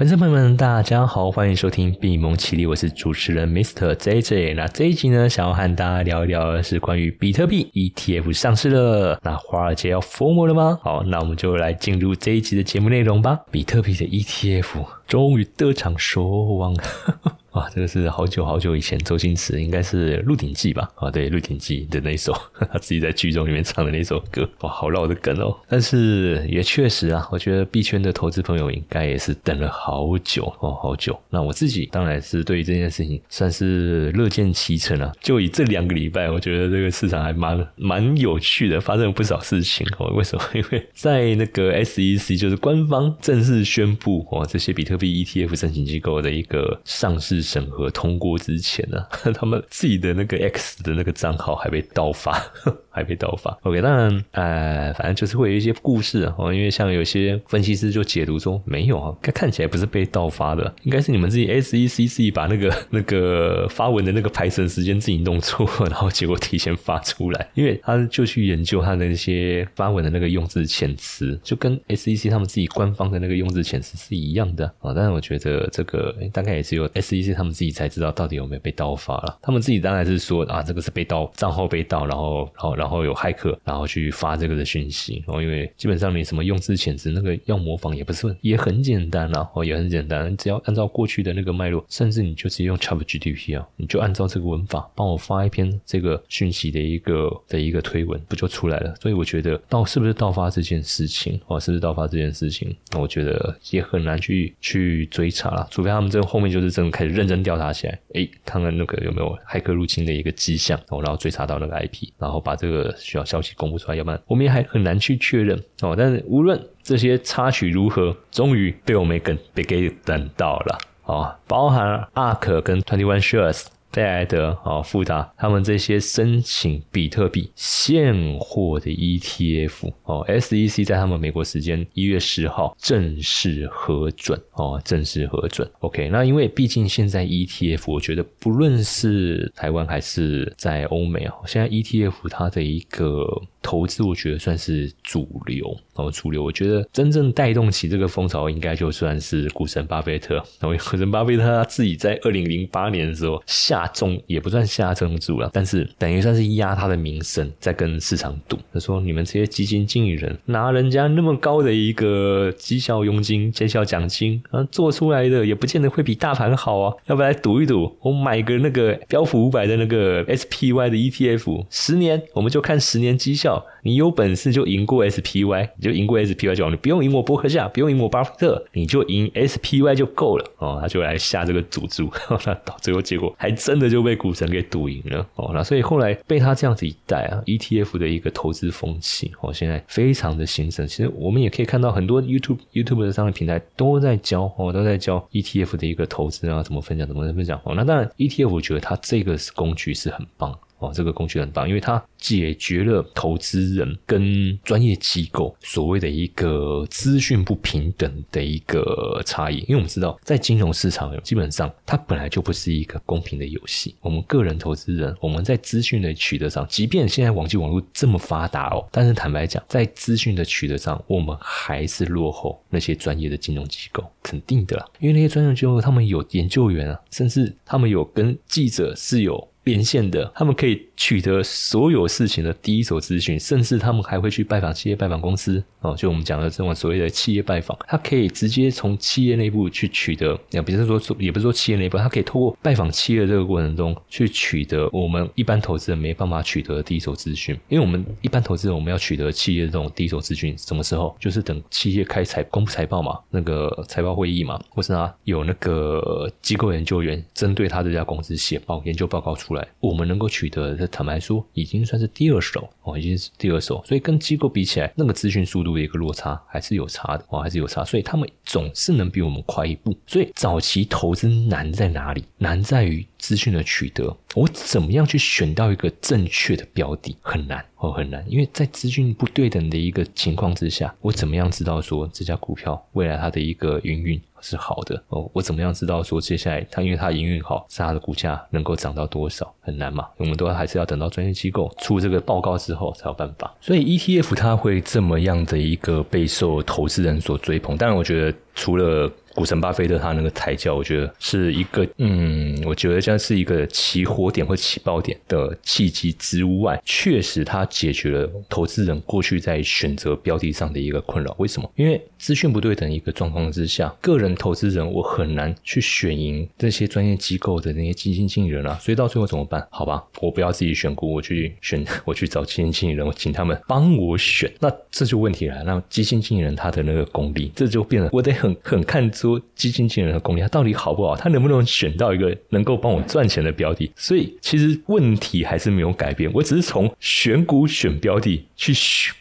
粉丝朋友们，大家好，欢迎收听闭蒙奇力，我是主持人 Mr. JJ。那这一集呢，想要和大家聊一聊的是关于比特币 ETF 上市了。那华尔街要疯了吗？好，那我们就来进入这一集的节目内容吧。比特币的 ETF 终于得偿所望。哇，这个是好久好久以前，周星驰应该是《鹿鼎记》吧？啊，对，《鹿鼎记》的那一首，他自己在剧中里面唱的那首歌，哇，好老的梗哦。但是也确实啊，我觉得币圈的投资朋友应该也是等了好久哦，好久。那我自己当然是对于这件事情算是乐见其成啊。就以这两个礼拜，我觉得这个市场还蛮蛮有趣的，发生了不少事情哦。为什么？因为在那个 SEC 就是官方正式宣布哦，这些比特币 ETF 申请机构的一个上市。审核通过之前呢，他们自己的那个 X 的那个账号还被盗发，还被盗发。OK，当然，呃，反正就是会有一些故事哦。因为像有些分析师就解读说，没有啊，看起来不是被盗发的，应该是你们自己 SEC 自己把那个 那个发文的那个排程时间自己弄错，然后结果提前发出来。因为他就去研究他的那些发文的那个用字遣词，就跟 SEC 他们自己官方的那个用字遣词是一样的啊。但是我觉得这个大概也是有 SEC。他们自己才知道到底有没有被盗发了。他们自己当然是说啊，这个是被盗，账号被盗，然后，然后，然后有骇客，然后去发这个的讯息。然后，因为基本上你什么用字遣词，那个要模仿也不是也很简单啊，哦，也很简单，只要按照过去的那个脉络，甚至你就直接用 ChatGPT 啊，你就按照这个文法帮我发一篇这个讯息的一个的一个推文，不就出来了？所以我觉得盗是不是盗发这件事情，哦，是不是盗发这件事情，那我觉得也很难去去追查了，除非他们这后面就是真的开始认认。真调查起来，诶，看看那个有没有骇客入侵的一个迹象，哦，然后追查到那个 IP，然后把这个需要消息公布出来，要不然我们也还很难去确认哦。但是无论这些插曲如何，终于被我们给被给等到了哦，包含 ARK 跟 Twenty One Shares。戴莱德、啊，富达，他们这些申请比特币现货的 ETF 哦，SEC 在他们美国时间一月十号正式核准哦，正式核准。OK，那因为毕竟现在 ETF，我觉得不论是台湾还是在欧美啊，现在 ETF 它的一个投资，我觉得算是主流哦，主流。我觉得真正带动起这个风潮，应该就算是股神巴菲特。然后股神巴菲特他自己在二零零八年的时候下。下重也不算下重注了，但是等于算是压他的名声，在跟市场赌。他说：“你们这些基金经理人拿人家那么高的一个绩效佣金、绩效奖金啊，做出来的也不见得会比大盘好啊，要不要来赌一赌？我买个那个标普五百的那个 SPY 的 ETF，十年我们就看十年绩效。你有本事就赢过 SPY，你就赢过 SPY 就好，你不用赢我伯克夏，不用赢我巴菲特，你就赢 SPY 就够了哦。他就来下这个赌注，那到最后结果还。真的就被股神给赌赢了哦，那所以后来被他这样子一带啊，ETF 的一个投资风气哦，现在非常的兴盛。其实我们也可以看到很多 YouTube YouTube 的商业平台都在教哦，都在教 ETF 的一个投资啊，怎么分享，怎么分享哦。那当然 ETF 我觉得它这个工具是很棒。哦，这个工具很棒，因为它解决了投资人跟专业机构所谓的一个资讯不平等的一个差异。因为我们知道，在金融市场，基本上它本来就不是一个公平的游戏。我们个人投资人，我们在资讯的取得上，即便现在网际网络这么发达哦，但是坦白讲，在资讯的取得上，我们还是落后那些专业的金融机构，肯定的啦。因为那些专业机构，他们有研究员啊，甚至他们有跟记者是有。沿线的，他们可以取得所有事情的第一手资讯，甚至他们还会去拜访企业、拜访公司哦。就我们讲的这种所谓的企业拜访，他可以直接从企业内部去取得，也不是说也不是说企业内部，他可以透过拜访企业这个过程中去取得我们一般投资人没办法取得的第一手资讯。因为我们一般投资人，我们要取得企业这种第一手资讯，什么时候？就是等企业开财公布财报嘛，那个财报会议嘛，或是啊有那个机构研究员针对他这家公司写报研究报告。出来，我们能够取得的，坦白说，已经算是第二手哦，已经是第二手，所以跟机构比起来，那个资讯速度的一个落差还是有差的哦，还是有差，所以他们总是能比我们快一步。所以早期投资难在哪里？难在于资讯的取得，我怎么样去选到一个正确的标的，很难哦，很难，因为在资讯不对等的一个情况之下，我怎么样知道说这家股票未来它的一个营运？是好的哦，我怎么样知道说接下来它因为它营运好，是它的股价能够涨到多少？很难嘛，我们都还是要等到专业机构出这个报告之后才有办法。所以 ETF 它会这么样的一个备受投资人所追捧，当然我觉得。除了。股神巴菲特他那个抬轿，我觉得是一个，嗯，我觉得像是一个起火点或起爆点的契机之外，确实他解决了投资人过去在选择标的上的一个困扰。为什么？因为资讯不对等一个状况之下，个人投资人我很难去选赢这些专业机构的那些基金经理人啊。所以到最后怎么办？好吧，我不要自己选股，我去选，我去找基金经理人，我请他们帮我选。那这就问题来了。那基金经理人他的那个功力，这就变得我得很很看。说基金经理人的功力，他到底好不好？他能不能选到一个能够帮我赚钱的标的？所以其实问题还是没有改变。我只是从选股选标的去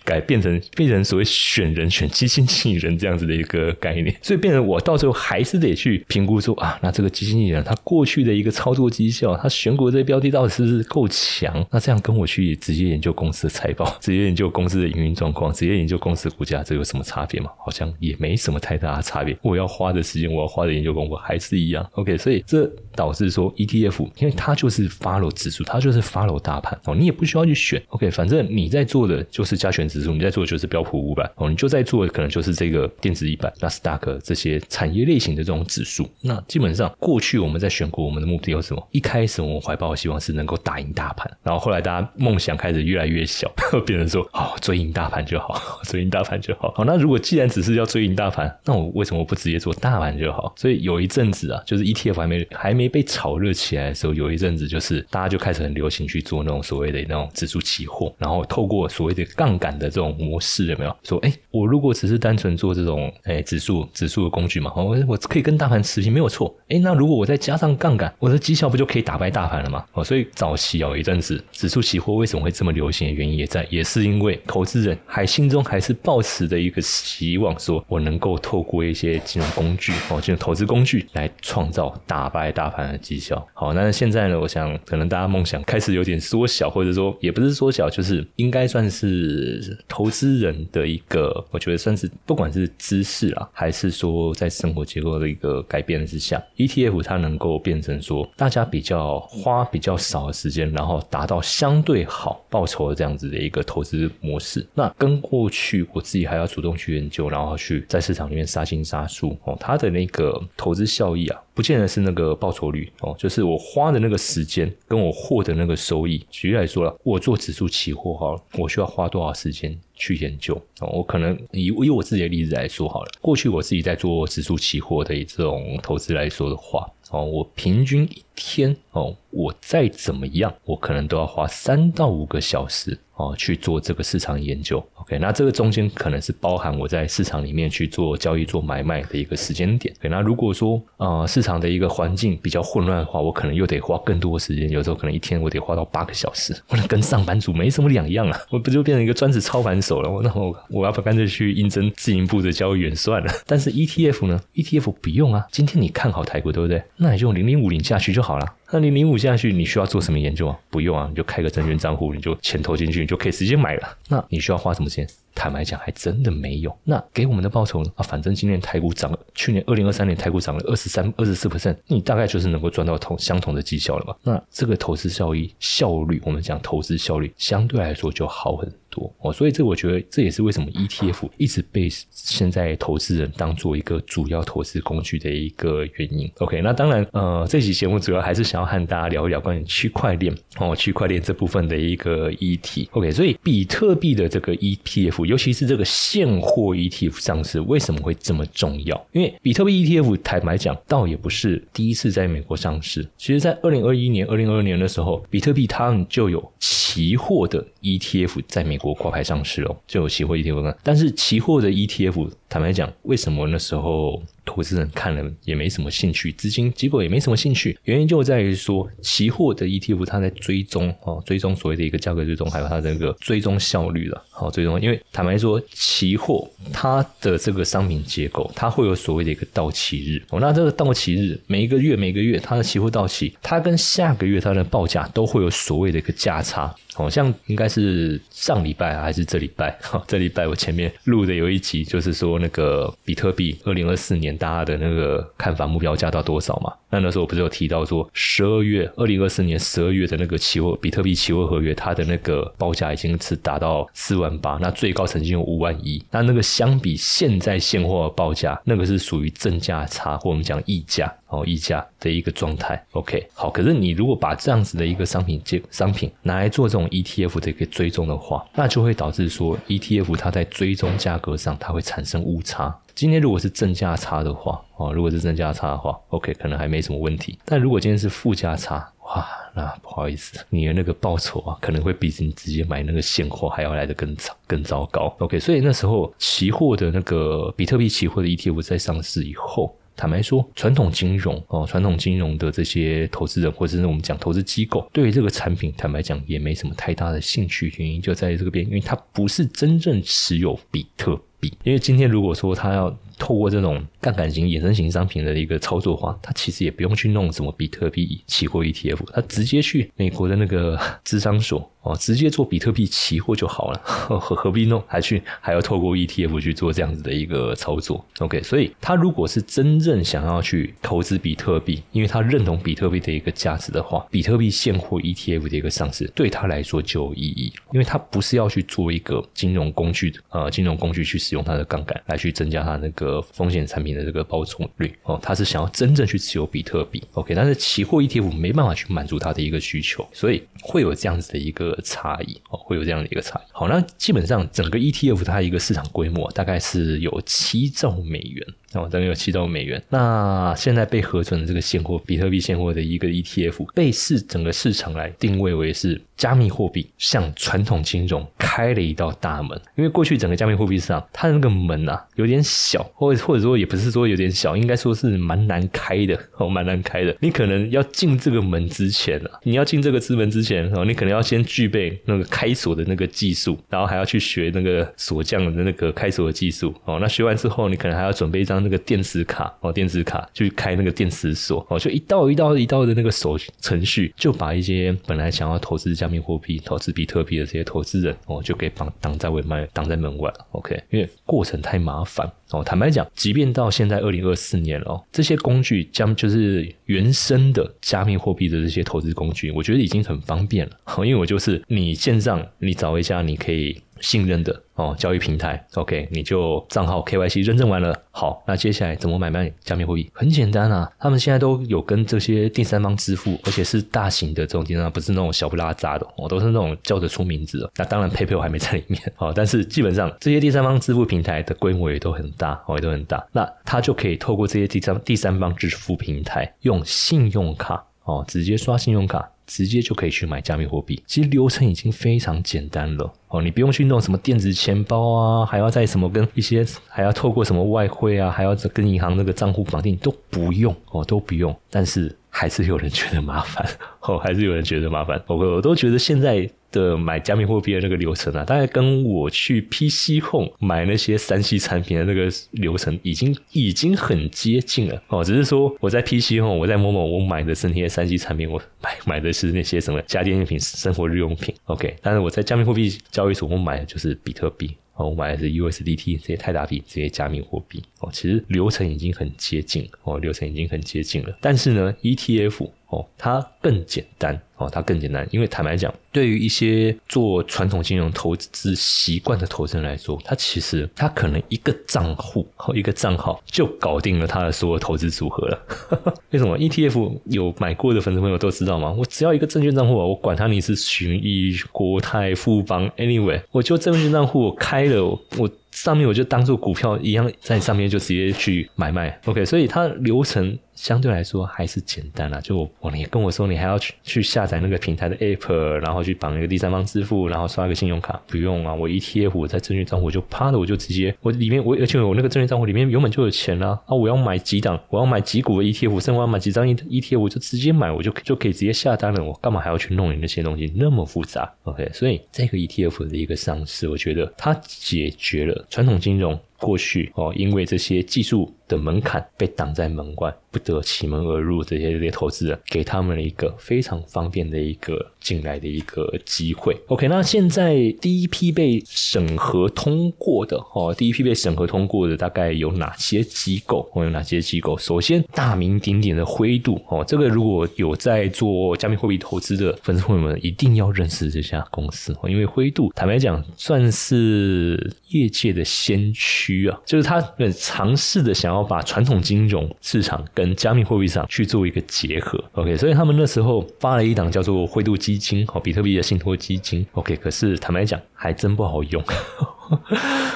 改变成变成所谓选人选基金经理人这样子的一个概念。所以变成我到最后还是得去评估说啊，那这个基金经理人他过去的一个操作绩效，他选股这些标的到底是不是够强？那这样跟我去直接研究公司的财报，直接研究公司的营运状况，直接研究公司股价，这有什么差别吗？好像也没什么太大的差别。我要花。的时间我要花的研究功夫还是一样，OK，所以这导致说 ETF，因为它就是 follow 指数，它就是 follow 大盘哦，你也不需要去选，OK，反正你在做的就是加权指数，你在做的就是标普五百哦，你就在做的可能就是这个电子一百、纳斯达克这些产业类型的这种指数。那基本上过去我们在选股，我们的目的有什么？一开始我们怀抱希望是能够打赢大盘，然后后来大家梦想开始越来越小，变成说哦，追赢大盘就好，追赢大盘就好。好，那如果既然只是要追赢大盘，那我为什么不直接做？大盘就好，所以有一阵子啊，就是 ETF 还没还没被炒热起来的时候，有一阵子就是大家就开始很流行去做那种所谓的那种指数期货，然后透过所谓的杠杆的这种模式，有没有？说，哎，我如果只是单纯做这种哎指数指数的工具嘛，我我可以跟大盘持平没有错。哎，那如果我再加上杠杆，我的绩效不就可以打败大盘了吗？哦，所以早期有一阵子指数期货为什么会这么流行的原因也在，也是因为投资人还心中还是抱持的一个希望，说我能够透过一些金融工。具哦，金融投资工具来创造打败大盘的绩效。好，那现在呢？我想可能大家梦想开始有点缩小，或者说也不是缩小，就是应该算是投资人的一个，我觉得算是不管是知识啊，还是说在生活结构的一个改变之下，ETF 它能够变成说大家比较花比较少的时间，然后达到相对好报酬的这样子的一个投资模式。那跟过去我自己还要主动去研究，然后去在市场里面杀进杀数哦。它的那个投资效益啊，不见得是那个报酬率哦，就是我花的那个时间跟我获得那个收益。举例来说了，我做指数期货好了，我需要花多少时间去研究哦？我可能以以我自己的例子来说好了，过去我自己在做指数期货的这种投资来说的话哦，我平均一天哦，我再怎么样，我可能都要花三到五个小时。哦，去做这个市场研究，OK，那这个中间可能是包含我在市场里面去做交易、做买卖的一个时间点。对，那如果说呃市场的一个环境比较混乱的话，我可能又得花更多时间，有时候可能一天我得花到八个小时，我能跟上班族没什么两样啊，我不就变成一个专职操盘手了？我那我我要不干脆去应征自营部的交易员算了。但是 ETF 呢？ETF 不用啊，今天你看好台股对不对？那你就用零零五零下去就好了。那零零五下去，你需要做什么研究啊？不用啊，你就开个证券账户，你就钱投进去，你就可以直接买了。那你需要花什么钱？坦白讲，还真的没有。那给我们的报酬呢？啊，反正今年台股涨了，去年二零二三年台股涨了二十三、二十四 percent，你大概就是能够赚到同相同的绩效了嘛？那这个投资效益效率，我们讲投资效率相对来说就好很多哦。所以这我觉得这也是为什么 ETF 一直被现在投资人当做一个主要投资工具的一个原因。OK，那当然，呃，这期节目主要还是想要和大家聊一聊关于区块链哦，区块链这部分的一个议题。OK，所以比特币的这个 ETF。尤其是这个现货 ETF 上市为什么会这么重要？因为比特币 ETF 坦白讲，倒也不是第一次在美国上市。其实，在二零二一年、二零二二年的时候，比特币他们就有期货的 ETF 在美国挂牌上市哦，就有期货 ETF。但是，期货的 ETF 坦白讲，为什么那时候？投资人看了也没什么兴趣，资金机构也没什么兴趣，原因就在于说，期货的 ETF 它在追踪哦，追踪所谓的一个价格追踪，还有它这个追踪效率了。好，追踪，因为坦白说，期货它的这个商品结构，它会有所谓的一个到期日哦。那这个到期日，每一个月每个月它的期货到期，它跟下个月它的报价都会有所谓的一个价差。好像应该是上礼拜还是这礼拜？哈，这礼拜我前面录的有一集，就是说那个比特币二零二四年大家的那个看法目标价到多少嘛？那那时候我不是有提到说，十二月二零二四年十二月的那个期货比特币期货合约，它的那个报价已经是达到四万八，那最高曾经有五万一。那那个相比现在现货的报价，那个是属于正价差，或我们讲溢价哦，溢价的一个状态。OK，好，可是你如果把这样子的一个商品接商品拿来做这种 ETF 的一个追踪的话，那就会导致说 ETF 它在追踪价格上它会产生误差。今天如果是正价差的话，哦，如果是正价差的话，OK，可能还没什么问题。但如果今天是负价差，哇，那不好意思，你的那个报酬啊，可能会比你直接买那个现货还要来的更糟、更糟糕。OK，所以那时候期货的那个比特币期货的 ETF 在上市以后。坦白说，传统金融哦，传统金融的这些投资人，或者是我们讲投资机构，对于这个产品，坦白讲也没什么太大的兴趣。原因就在这个边，因为它不是真正持有比特币。因为今天如果说他要透过这种杠杆型衍生型商品的一个操作的话，他其实也不用去弄什么比特币期货 ETF，他直接去美国的那个智商所。哦，直接做比特币期货就好了，何何必弄？还去还要透过 ETF 去做这样子的一个操作？OK，所以他如果是真正想要去投资比特币，因为他认同比特币的一个价值的话，比特币现货 ETF 的一个上市对他来说就有意义，因为他不是要去做一个金融工具的呃金融工具去使用它的杠杆来去增加它那个风险产品的这个报酬率哦，他是想要真正去持有比特币。OK，但是期货 ETF 没办法去满足他的一个需求，所以会有这样子的一个。差异哦，会有这样的一个差异。好，那基本上整个 ETF 它一个市场规模大概是有七兆美元。哦，大概有七兆美元。那现在被核准的这个现货，比特币现货的一个 ETF，被市整个市场来定位为是加密货币向传统金融开了一道大门。因为过去整个加密货币市场，它的那个门啊有点小，或或者说也不是说有点小，应该说是蛮难开的哦，蛮难开的。你可能要进这个门之前啊，你要进这个之门之前哦，你可能要先具备那个开锁的那个技术，然后还要去学那个锁匠的那个开锁的技术哦。那学完之后，你可能还要准备一张。那个电子卡哦，电子卡去开那个电子锁哦，就一道一道一道的那个手程序，就把一些本来想要投资加密货币、投资比特币的这些投资人哦，就给绑挡在外卖，挡在门外了。OK，因为过程太麻烦哦。坦白讲，即便到现在二零二四年了，这些工具将就是原生的加密货币的这些投资工具，我觉得已经很方便了。因为我就是你线上你找一下，你可以。信任的哦，交易平台，OK，你就账号 KYC 认证完了，好，那接下来怎么买卖加密货币？很简单啊，他们现在都有跟这些第三方支付，而且是大型的这种第三方，不是那种小不拉扎的，哦，都是那种叫得出名字的。那当然，PayPal 还没在里面，哦，但是基本上这些第三方支付平台的规模也都很大，哦，也都很大。那他就可以透过这些第三第三方支付平台，用信用卡哦，直接刷信用卡。直接就可以去买加密货币，其实流程已经非常简单了。哦，你不用去弄什么电子钱包啊，还要在什么跟一些还要透过什么外汇啊，还要跟银行那个账户绑定都不用哦，都不用，但是还是有人觉得麻烦哦，还是有人觉得麻烦，我我都觉得现在。的买加密货币的那个流程啊，大概跟我去 PC 控买那些三 C 产品的那个流程已经已经很接近了哦。只是说我在 PC 控我在某某我买的是那些三 C 产品，我买买的是那些什么家电用品、生活日用品。OK，但是我在加密货币交易所我买的就是比特币我买的是 USDT 这些泰达币这些加密货币哦。其实流程已经很接近哦，流程已经很接近了。但是呢，ETF 哦，它更简单。哦，它更简单，因为坦白讲，对于一些做传统金融投资习惯的投资人来说，他其实他可能一个账户和一个账号就搞定了他的所有投资组合了。为什么？ETF 有买过的粉丝朋友都知道吗？我只要一个证券账户，我管他你是群益、国泰、富邦，anyway，我就证券账户我开了，我上面我就当做股票一样，在上面就直接去买卖。OK，所以它流程。相对来说还是简单啦，就我你跟我说你还要去去下载那个平台的 app，然后去绑一个第三方支付，然后刷个信用卡，不用啊，我 ETF 我在证券账户就啪的我就直接我里面我而且我那个证券账户里面原本就有钱啦啊，我要买几档，我要买几股的 ETF，甚至我要买几张 ETF，我就直接买，我就就可以直接下单了，我干嘛还要去弄你那些东西那么复杂？OK，所以这个 ETF 的一个上市，我觉得它解决了传统金融。过去哦，因为这些技术的门槛被挡在门外，不得其门而入，这些这些投资人给他们了一个非常方便的一个进来的一个机会。OK，那现在第一批被审核通过的哦，第一批被审核通过的大概有哪些机构？哦，有哪些机构？首先大名鼎鼎的灰度哦，这个如果有在做加密货币投资的粉丝朋友们，一定要认识这家公司哦，因为灰度坦白讲算是业界的先驱啊，就是他很尝试的想要把传统金融市场跟加密货币上去做一个结合。OK，所以他们那时候发了一档叫做灰度基金哦，比特币的信托基金。OK，可是坦白讲还真不好用。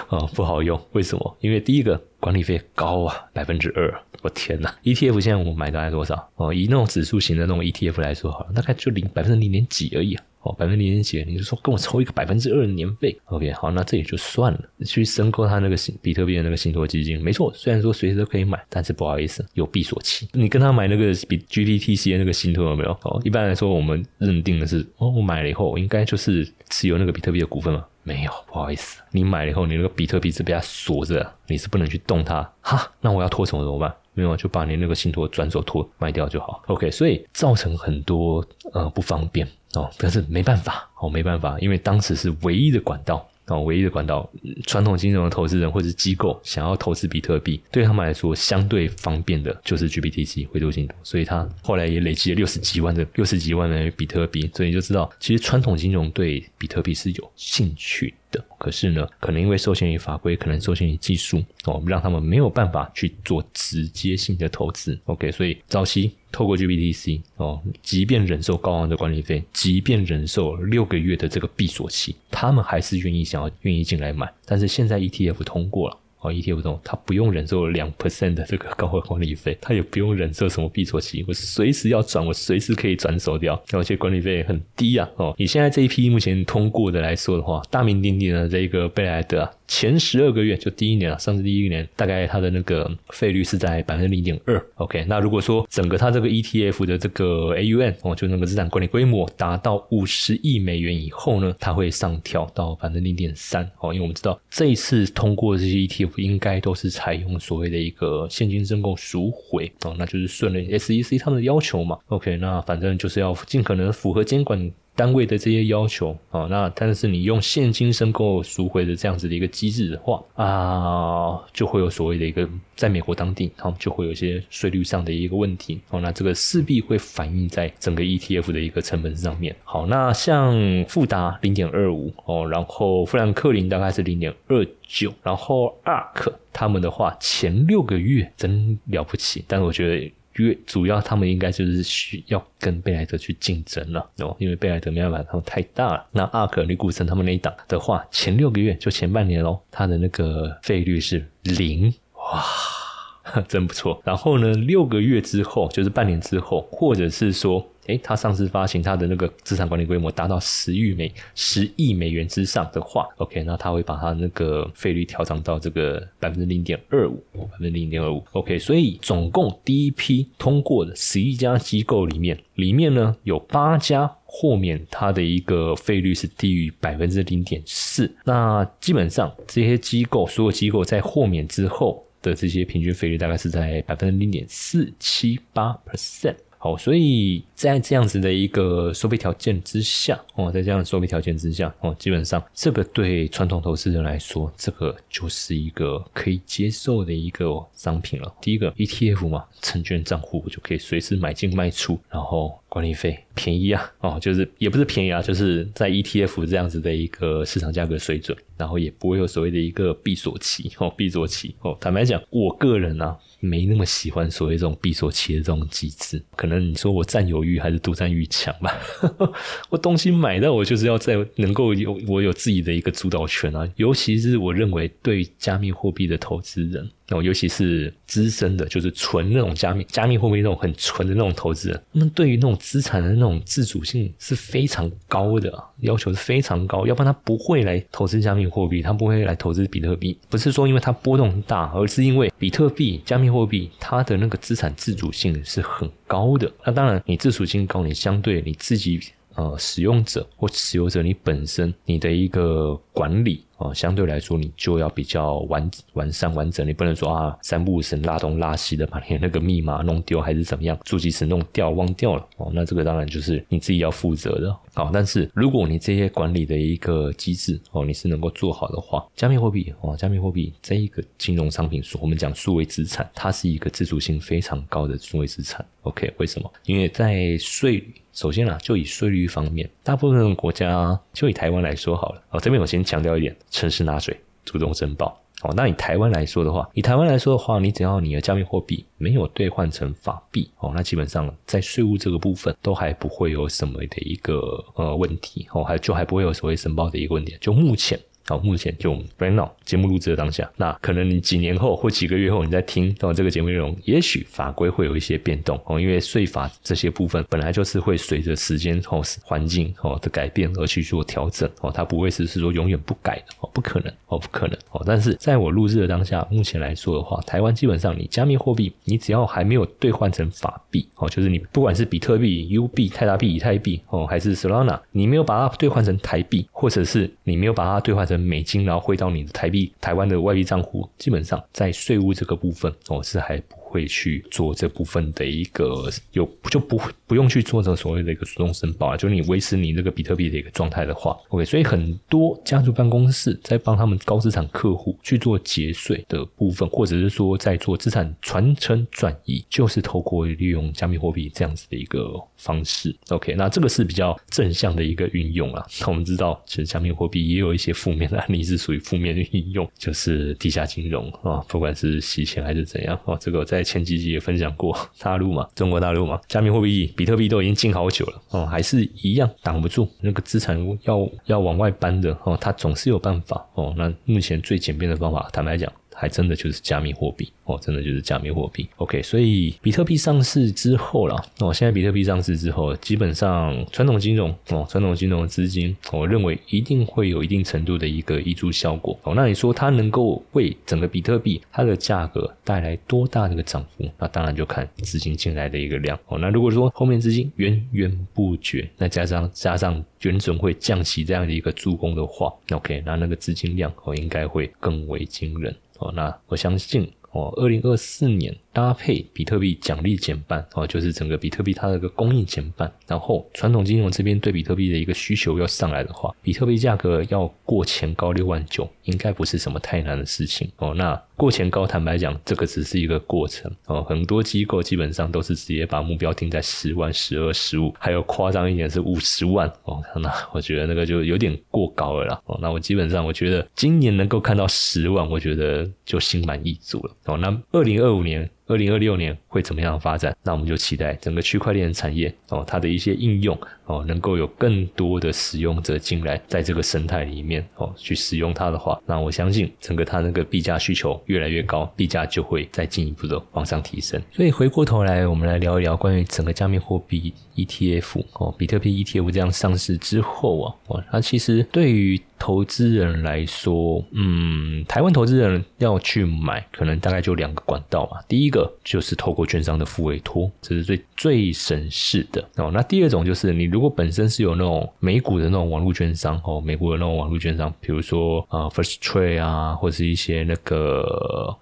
啊，不好用，为什么？因为第一个管理费高啊，百分之二，我天哪！ETF 现在我买大概多少？哦，以那种指数型的那种 ETF 来说，好了，大概就零百分之零点几而已啊。哦，百分之零点几，你就说跟我抽一个百分之二的年费，OK，好，那这也就算了。去申购他那个比特币的那个信托基金，没错，虽然说随时都可以买，但是不好意思，有闭锁期。你跟他买那个比 GPTC 的那个信托有没有？哦，一般来说我们认定的是，哦，我买了以后我应该就是持有那个比特币的股份嘛。没有，不好意思，你买了以后，你那个比特币是被它锁着，你是不能去动它。哈，那我要脱手怎么办？没有，就把你那个信托转手托卖掉就好。OK，所以造成很多呃不方便哦，但是没办法哦，没办法，因为当时是唯一的管道。哦，唯一的管道，传统金融的投资人或者机构想要投资比特币，对他们来说相对方便的就是 GBTC 回度信托，所以他后来也累积了六十几万的六十几万的比特币，所以就知道其实传统金融对比特币是有兴趣的，可是呢，可能因为受限于法规，可能受限于技术，哦，让他们没有办法去做直接性的投资。OK，所以早期。透过 GBTC 哦，即便忍受高昂的管理费，即便忍受六个月的这个闭锁期，他们还是愿意想要愿意进来买。但是现在 ETF 通过了。哦，ETF 通，他不用忍受两 percent 的这个高额管理费，他也不用忍受什么闭锁期，我随时要转，我随时可以转手掉，而且管理费很低啊。哦，以现在这一批目前通过的来说的话，大名鼎鼎的这个贝莱德，啊前十二个月就第一年啊，上市第一年，大概它的那个费率是在百分之零点二。OK，那如果说整个它这个 ETF 的这个 AUM 哦，就那个资产管理规模达到五十亿美元以后呢，它会上调到百分之零点三。哦，因为我们知道这一次通过这些 ETF。应该都是采用所谓的一个现金申购赎回哦，那就是顺了 SEC 他们的要求嘛。OK，那反正就是要尽可能符合监管。单位的这些要求啊，那但是你用现金申购赎回的这样子的一个机制的话啊，就会有所谓的一个在美国当地，好就会有一些税率上的一个问题哦，那这个势必会反映在整个 ETF 的一个成本上面。好，那像富达零点二五哦，然后富兰克林大概是零点二九，然后 ARK 他们的话前六个月真了不起，但是我觉得。因为主要他们应该就是需要跟贝莱德去竞争了哦，因为贝莱德没办法，他们太大了。那阿克、尼古城他们那一档的话，前六个月就前半年哦，他的那个费率是零，哇，真不错。然后呢，六个月之后，就是半年之后，或者是说。诶，它上市发行，它的那个资产管理规模达到十亿美十亿美元之上的话，OK，那它会把它那个费率调整到这个百分之零点二五，百分之零点二五，OK，所以总共第一批通过的十一家机构里面，里面呢有八家豁免它的一个费率是低于百分之零点四，那基本上这些机构所有机构在豁免之后的这些平均费率大概是在百分之零点四七八 percent。好，所以在这样子的一个收费条件之下，哦，在这样的收费条件之下，哦，基本上这个对传统投资人来说，这个就是一个可以接受的一个商品了。第一个 ETF 嘛，证券账户就可以随时买进卖出，然后。管理费便宜啊，哦，就是也不是便宜啊，就是在 ETF 这样子的一个市场价格水准，然后也不会有所谓的一个闭锁期哦，闭锁期哦。坦白讲，我个人呢没那么喜欢所谓这种闭锁期的这种机制，可能你说我占有欲还是独占欲强吧。我东西买到我就是要在能够有我有自己的一个主导权啊，尤其是我认为对加密货币的投资人。哦，尤其是资深的，就是纯那种加密加密货币那种很纯的那种投资人，那么对于那种资产的那种自主性是非常高的，要求是非常高，要不然他不会来投资加密货币，他不会来投资比特币。不是说因为它波动大，而是因为比特币、加密货币它的那个资产自主性是很高的。那当然，你自主性高，你相对你自己呃使用者或持有者，你本身你的一个管理。哦，相对来说你就要比较完完善完整，你不能说啊三不五时拉东拉西的把你那个密码弄丢还是怎么样，助记词弄掉忘掉了哦，那这个当然就是你自己要负责的。好，但是如果你这些管理的一个机制哦，你是能够做好的话，加密货币哦，加密货币这一个金融商品，我们讲数位资产，它是一个自主性非常高的数位资产。OK，为什么？因为在税，首先啊，就以税率方面，大部分国家，就以台湾来说好了。哦，这边我先强调一点，诚实纳税，主动申报。哦，那以台湾来说的话，以台湾来说的话，你只要你的加密货币没有兑换成法币，哦，那基本上在税务这个部分都还不会有什么的一个呃问题，哦，还就还不会有所谓申报的一个问题。就目前。好，目前就 right now 节目录制的当下，那可能你几年后或几个月后你再听到这个节目内容，也许法规会有一些变动哦，因为税法这些部分本来就是会随着时间哦环境哦的改变而去做调整哦，它不会是是说永远不改的哦，不可能哦，不可能哦。但是在我录制的当下，目前来说的话，台湾基本上你加密货币，你只要还没有兑换成法币哦，就是你不管是比特币、U 币、泰达币、以太币哦，还是 Solana，你没有把它兑换成台币，或者是你没有把它兑换成美金，然后汇到你的台币、台湾的外币账户，基本上在税务这个部分哦是还不会去做这部分的一个有就不不用去做这所谓的一个主动申报啊，就你维持你这个比特币的一个状态的话，OK，所以很多家族办公室在帮他们高资产客户去做节税的部分，或者是说在做资产传承转移，就是透过利用加密货币这样子的一个方式，OK，那这个是比较正向的一个运用啊。那我们知道，其实加密货币也有一些负面的案例是属于负面的运用，就是地下金融啊，不管是洗钱还是怎样啊，这个在前几集也分享过，大陆嘛，中国大陆嘛，加密货币比特币都已经禁好久了哦，还是一样挡不住那个资产要要往外搬的哦，它总是有办法哦。那目前最简便的方法，坦白讲。还真的就是加密货币哦，真的就是加密货币。OK，所以比特币上市之后啦，哦，现在比特币上市之后，基本上传统金融哦，传统金融的资金，我认为一定会有一定程度的一个溢出效果哦。那你说它能够为整个比特币它的价格带来多大的一个涨幅？那当然就看资金进来的一个量哦。那如果说后面资金源源不绝，那加上加上原准会降息这样的一个助攻的话，OK，那那个资金量哦应该会更为惊人。哦，那我相信哦，二零二四年。搭配比特币奖励减半哦，就是整个比特币它的一个供应减半，然后传统金融这边对比特币的一个需求要上来的话，比特币价格要过前高六万九，应该不是什么太难的事情哦。那过前高，坦白讲，这个只是一个过程哦。很多机构基本上都是直接把目标定在十万、十二、十五，还有夸张一点是五十万哦。那我觉得那个就有点过高了啦哦。那我基本上我觉得今年能够看到十万，我觉得就心满意足了哦。那二零二五年。二零二六年会怎么样发展？那我们就期待整个区块链产业哦，它的一些应用哦，能够有更多的使用者进来，在这个生态里面哦，去使用它的话，那我相信整个它那个币价需求越来越高，币价就会再进一步的往上提升。所以回过头来，我们来聊一聊关于整个加密货币 ETF 哦，比特币 ETF 这样上市之后啊，哦，它其实对于投资人来说，嗯，台湾投资人要去买，可能大概就两个管道嘛，第一。个就是透过券商的付委托，这是最最省事的哦。那第二种就是你如果本身是有那种美股的那种网络券商哦，美国的那种网络券商，比如说啊 First Trade 啊，或是一些那个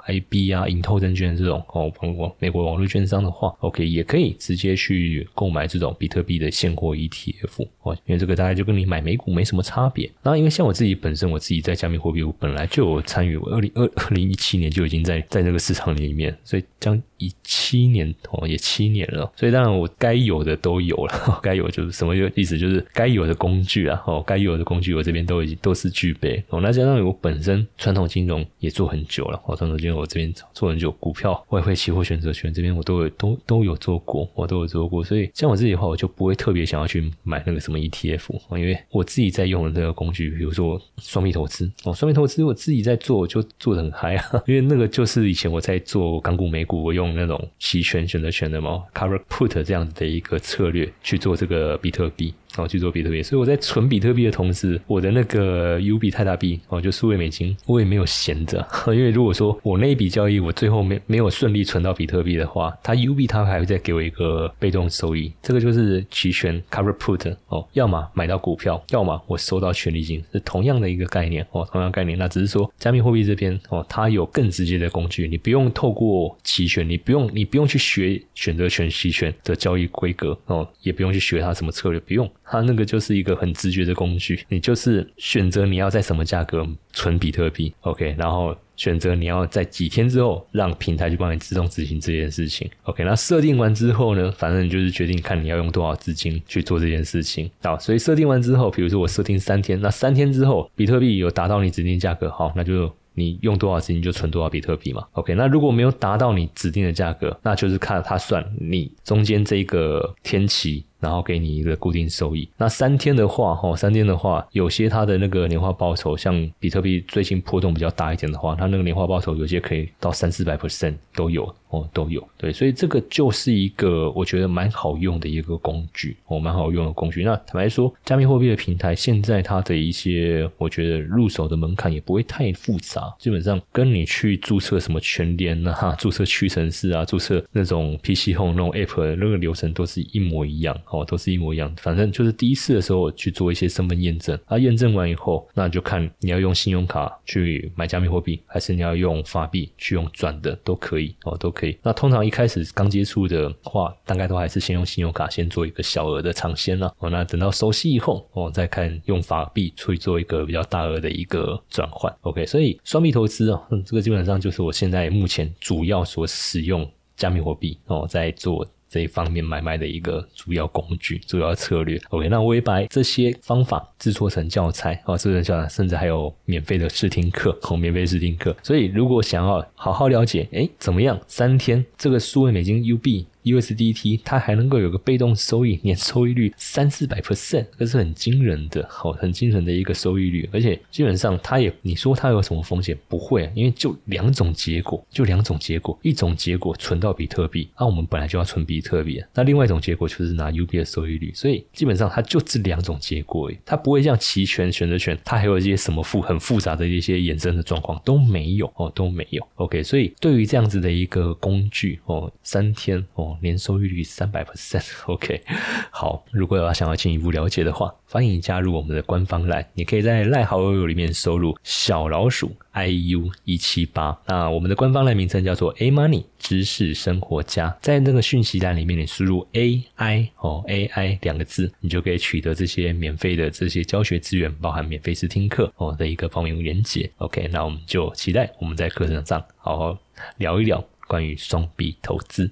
IB 啊、盈透证券这种哦，网美国网络券商的话，OK 也可以直接去购买这种比特币的现货 ETF 哦，因为这个大概就跟你买美股没什么差别。那因为像我自己本身，我自己在加密货币，我本来就有参与，我二零二二零一七年就已经在在这个市场里面，所以。将一七年哦，也七年了，所以当然我该有的都有了，该有就是什么意思？就是该有的工具啊，哦，该有的工具我这边都已经都是具备哦。那加上我本身传统金融也做很久了，哦，传统金融我这边做很久，股票、外汇、期货、选择权这边我都有都都有做过，我都有做过。所以像我自己的话，我就不会特别想要去买那个什么 ETF，因为我自己在用的这个工具，比如说双币投资哦，双币投资我自己在做就做的很嗨啊，因为那个就是以前我在做港股、美股。我用那种期权选择权的嘛，cover put 这样子的一个策略去做这个比特币。哦去做比特币。所以我在存比特币的同时，我的那个 U 币泰达币哦就数位美金，我也没有闲着，因为如果说我那一笔交易我最后没没有顺利存到比特币的话，它 U 币它还会再给我一个被动收益，这个就是期权 cover put 哦，要么买到股票，要么我收到权利金，是同样的一个概念哦，同样概念。那只是说加密货币这边哦，它有更直接的工具，你不用透过期权，你不用你不用去学选择权期权的交易规格哦，也不用去学它什么策略，不用，它那个就是一个很直觉的工具，你就是选择你要在什么价格存比特币，OK，然后。选择你要在几天之后让平台去帮你自动执行这件事情，OK？那设定完之后呢，反正就是决定看你要用多少资金去做这件事情好。所以设定完之后，比如说我设定三天，那三天之后比特币有达到你指定价格，好，那就你用多少资金就存多少比特币嘛，OK？那如果没有达到你指定的价格，那就是看它算你中间这个天期。然后给你一个固定收益。那三天的话，哈，三天的话，有些它的那个年化报酬，像比特币最近波动比较大一点的话，它那个年化报酬有些可以到三四百 percent 都有。哦，都有对，所以这个就是一个我觉得蛮好用的一个工具，哦，蛮好用的工具。那坦白说，加密货币的平台现在它的一些，我觉得入手的门槛也不会太复杂，基本上跟你去注册什么全联啊、注册屈臣氏啊、注册那种 PC Home 那种 App 那个流程都是一模一样，哦，都是一模一样。反正就是第一次的时候去做一些身份验证，啊，验证完以后，那就看你要用信用卡去买加密货币，还是你要用法币去用转的都可以，哦，都可以。那通常一开始刚接触的话，大概都还是先用信用卡先做一个小额的尝鲜啦。哦，那等到熟悉以后，哦，再看用法币去做一个比较大额的一个转换。OK，所以双币投资啊，这个基本上就是我现在目前主要所使用加密货币哦，在做。这一方面买卖的一个主要工具、主要策略。OK，那我也把这些方法制作成教材啊，制作成教材，甚至还有免费的试听课哦，免费试听课。所以如果想要好好了解，哎，怎么样？三天这个数位美金 UB。USDT 它还能够有个被动收益，年收益率三四百 percent，这是很惊人的，好，很惊人的一个收益率。而且基本上它也，你说它有什么风险？不会，因为就两种结果，就两种结果，一种结果存到比特币，那我们本来就要存比特币，那另外一种结果就是拿 UB 的收益率。所以基本上它就这两种结果，它不会像期权、选择权，它还有一些什么复很复杂的一些衍生的状况都没有哦，都没有。OK，所以对于这样子的一个工具哦，三天哦。年收益率三百 percent，OK，好，如果要想要进一步了解的话，欢迎加入我们的官方赖，你可以在赖好友里面输入小老鼠 iu 一七八，那我们的官方赖名称叫做 A Money 知识生活家，在那个讯息栏里面你输入 AI 哦 AI 两个字，你就可以取得这些免费的这些教学资源，包含免费试听课哦的一个报名链接，OK，那我们就期待我们在课程上好好聊一聊关于双币投资。